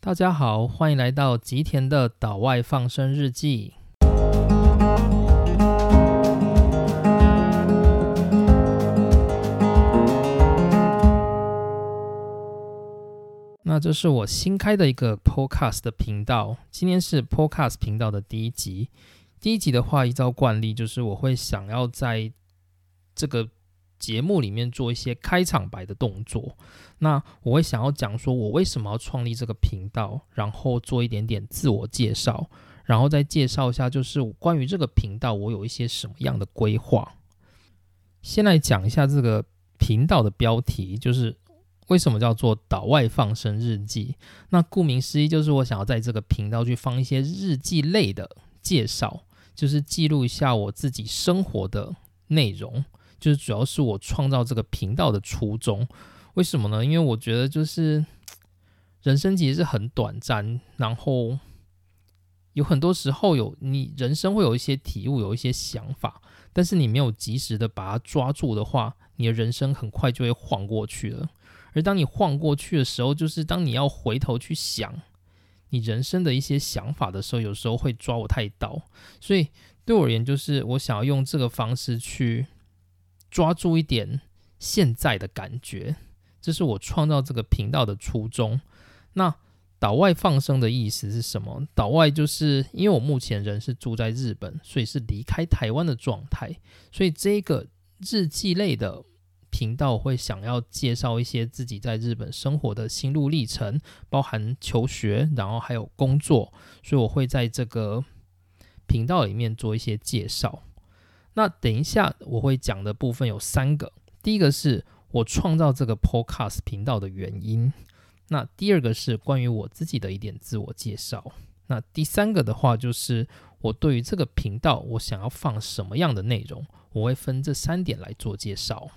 大家好，欢迎来到吉田的岛外放生日记。那这是我新开的一个 Podcast 的频道，今天是 Podcast 频道的第一集。第一集的话，依照惯例，就是我会想要在这个节目里面做一些开场白的动作。那我会想要讲说，我为什么要创立这个频道，然后做一点点自我介绍，然后再介绍一下，就是关于这个频道，我有一些什么样的规划。先来讲一下这个频道的标题，就是为什么叫做岛外放生日记。那顾名思义，就是我想要在这个频道去放一些日记类的介绍。就是记录一下我自己生活的内容，就是主要是我创造这个频道的初衷。为什么呢？因为我觉得就是人生其实是很短暂，然后有很多时候有你人生会有一些体悟，有一些想法，但是你没有及时的把它抓住的话，你的人生很快就会晃过去了。而当你晃过去的时候，就是当你要回头去想。你人生的一些想法的时候，有时候会抓我太刀，所以对我而言，就是我想要用这个方式去抓住一点现在的感觉，这是我创造这个频道的初衷。那岛外放生的意思是什么？岛外就是因为我目前人是住在日本，所以是离开台湾的状态，所以这个日记类的。频道会想要介绍一些自己在日本生活的心路历程，包含求学，然后还有工作，所以我会在这个频道里面做一些介绍。那等一下我会讲的部分有三个，第一个是我创造这个 Podcast 频道的原因，那第二个是关于我自己的一点自我介绍，那第三个的话就是我对于这个频道我想要放什么样的内容，我会分这三点来做介绍。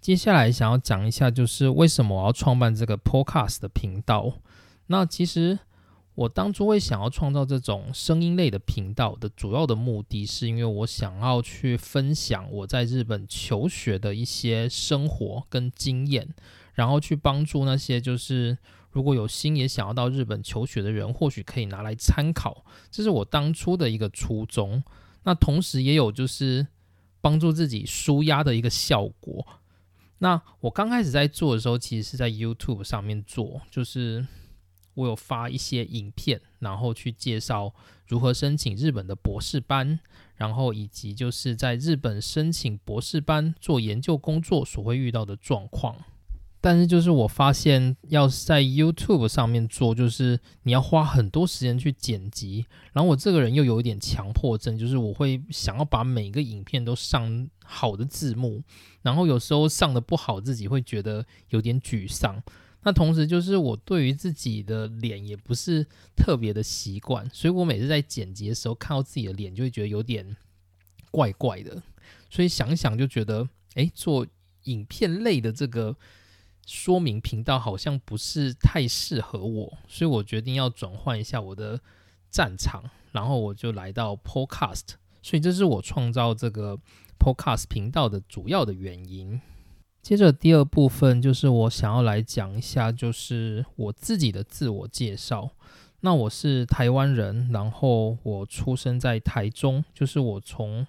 接下来想要讲一下，就是为什么我要创办这个 Podcast 的频道。那其实我当初会想要创造这种声音类的频道的主要的目的，是因为我想要去分享我在日本求学的一些生活跟经验，然后去帮助那些就是如果有心也想要到日本求学的人，或许可以拿来参考。这是我当初的一个初衷。那同时也有就是帮助自己舒压的一个效果。那我刚开始在做的时候，其实是在 YouTube 上面做，就是我有发一些影片，然后去介绍如何申请日本的博士班，然后以及就是在日本申请博士班做研究工作所会遇到的状况。但是就是我发现，要在 YouTube 上面做，就是你要花很多时间去剪辑。然后我这个人又有一点强迫症，就是我会想要把每个影片都上好的字幕，然后有时候上的不好，自己会觉得有点沮丧。那同时就是我对于自己的脸也不是特别的习惯，所以我每次在剪辑的时候看到自己的脸，就会觉得有点怪怪的。所以想想就觉得，哎，做影片类的这个。说明频道好像不是太适合我，所以我决定要转换一下我的战场，然后我就来到 Podcast，所以这是我创造这个 Podcast 频道的主要的原因。接着第二部分就是我想要来讲一下，就是我自己的自我介绍。那我是台湾人，然后我出生在台中，就是我从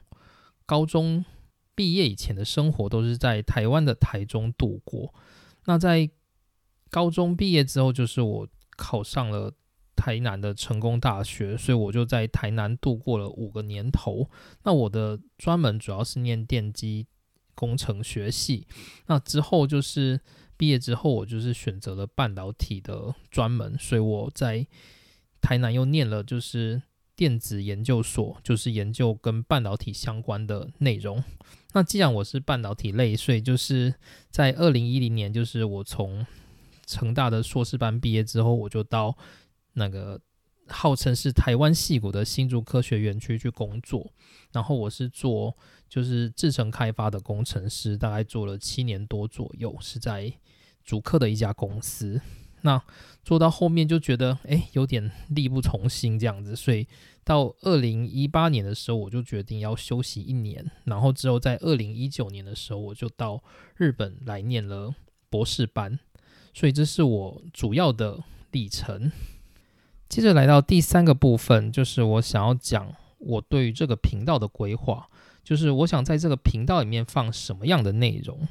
高中毕业以前的生活都是在台湾的台中度过。那在高中毕业之后，就是我考上了台南的成功大学，所以我就在台南度过了五个年头。那我的专门主要是念电机工程学系。那之后就是毕业之后，我就是选择了半导体的专门，所以我在台南又念了就是电子研究所，就是研究跟半导体相关的内容。那既然我是半导体类，所以就是在二零一零年，就是我从成大的硕士班毕业之后，我就到那个号称是台湾戏谷的新竹科学园区去工作。然后我是做就是制程开发的工程师，大概做了七年多左右，是在主客的一家公司。那做到后面就觉得哎有点力不从心这样子，所以到二零一八年的时候，我就决定要休息一年，然后之后在二零一九年的时候，我就到日本来念了博士班，所以这是我主要的历程。接着来到第三个部分，就是我想要讲我对于这个频道的规划，就是我想在这个频道里面放什么样的内容。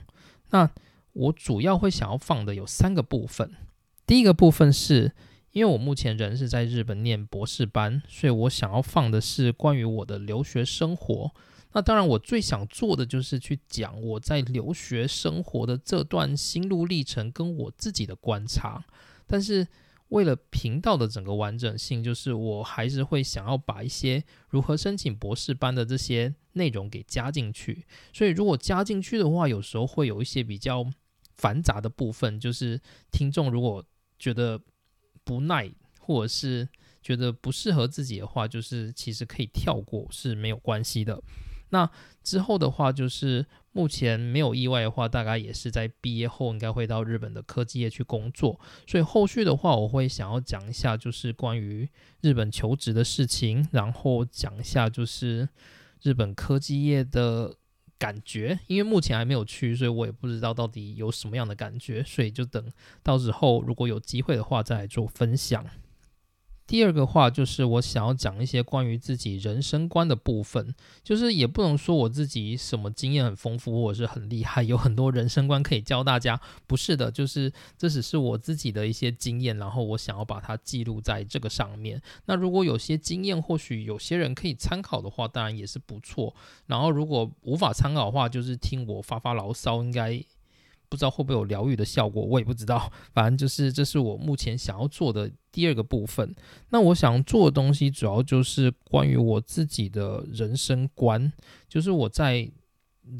那我主要会想要放的有三个部分。第一个部分是因为我目前人是在日本念博士班，所以我想要放的是关于我的留学生活。那当然，我最想做的就是去讲我在留学生活的这段心路历程跟我自己的观察。但是为了频道的整个完整性，就是我还是会想要把一些如何申请博士班的这些内容给加进去。所以如果加进去的话，有时候会有一些比较繁杂的部分，就是听众如果觉得不耐，或者是觉得不适合自己的话，就是其实可以跳过是没有关系的。那之后的话，就是目前没有意外的话，大概也是在毕业后应该会到日本的科技业去工作。所以后续的话，我会想要讲一下，就是关于日本求职的事情，然后讲一下就是日本科技业的感觉。因为目前还没有去，所以我也不知道到底有什么样的感觉，所以就等到时候如果有机会的话，再来做分享。第二个话就是我想要讲一些关于自己人生观的部分，就是也不能说我自己什么经验很丰富或者是很厉害，有很多人生观可以教大家，不是的，就是这只是我自己的一些经验，然后我想要把它记录在这个上面。那如果有些经验或许有些人可以参考的话，当然也是不错。然后如果无法参考的话，就是听我发发牢骚，应该。不知道会不会有疗愈的效果，我也不知道。反正就是这是我目前想要做的第二个部分。那我想做的东西主要就是关于我自己的人生观，就是我在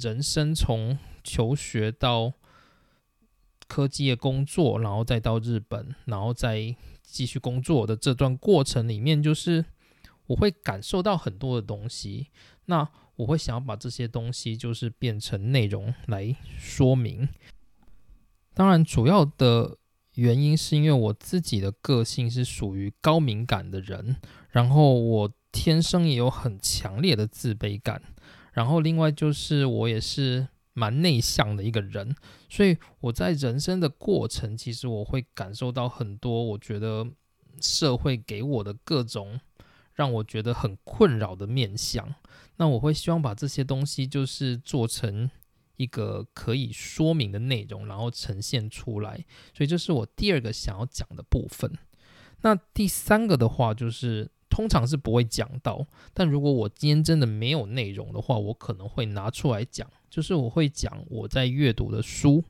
人生从求学到科技业工作，然后再到日本，然后再继续工作的这段过程里面，就是我会感受到很多的东西。那我会想要把这些东西就是变成内容来说明。当然，主要的原因是因为我自己的个性是属于高敏感的人，然后我天生也有很强烈的自卑感，然后另外就是我也是蛮内向的一个人，所以我在人生的过程，其实我会感受到很多，我觉得社会给我的各种让我觉得很困扰的面相，那我会希望把这些东西就是做成。一个可以说明的内容，然后呈现出来，所以这是我第二个想要讲的部分。那第三个的话，就是通常是不会讲到，但如果我今天真的没有内容的话，我可能会拿出来讲，就是我会讲我在阅读的书。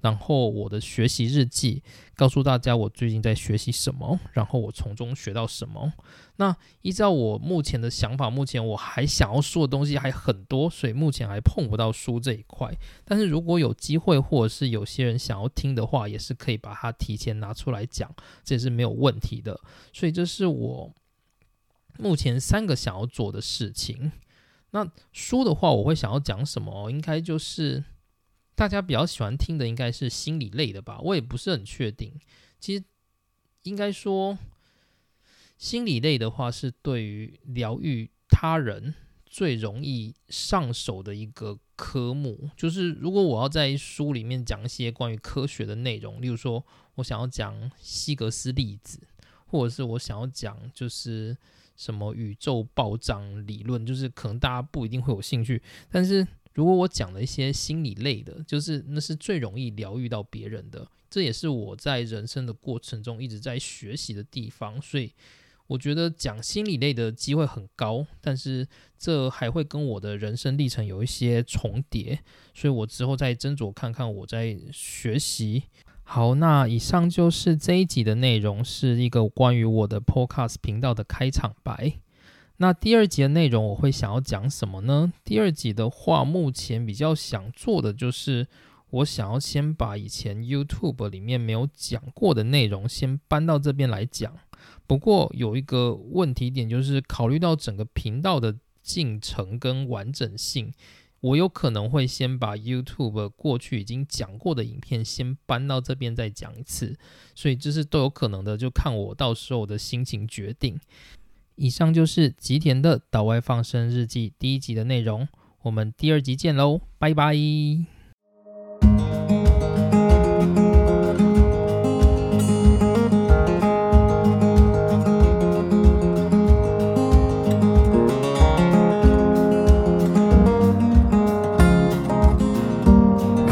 然后我的学习日记告诉大家我最近在学习什么，然后我从中学到什么。那依照我目前的想法，目前我还想要说的东西还很多，所以目前还碰不到书这一块。但是如果有机会，或者是有些人想要听的话，也是可以把它提前拿出来讲，这也是没有问题的。所以这是我目前三个想要做的事情。那书的话，我会想要讲什么？应该就是。大家比较喜欢听的应该是心理类的吧，我也不是很确定。其实应该说，心理类的话是对于疗愈他人最容易上手的一个科目。就是如果我要在书里面讲一些关于科学的内容，例如说我想要讲希格斯粒子，或者是我想要讲就是什么宇宙暴涨理论，就是可能大家不一定会有兴趣，但是。如果我讲了一些心理类的，就是那是最容易疗愈到别人的，这也是我在人生的过程中一直在学习的地方，所以我觉得讲心理类的机会很高，但是这还会跟我的人生历程有一些重叠，所以我之后再斟酌看看我在学习。好，那以上就是这一集的内容，是一个关于我的 Podcast 频道的开场白。那第二集的内容我会想要讲什么呢？第二集的话，目前比较想做的就是，我想要先把以前 YouTube 里面没有讲过的内容先搬到这边来讲。不过有一个问题点，就是考虑到整个频道的进程跟完整性，我有可能会先把 YouTube 过去已经讲过的影片先搬到这边再讲一次，所以这是都有可能的，就看我到时候的心情决定。以上就是吉田的岛外放生日记第一集的内容，我们第二集见喽，拜拜。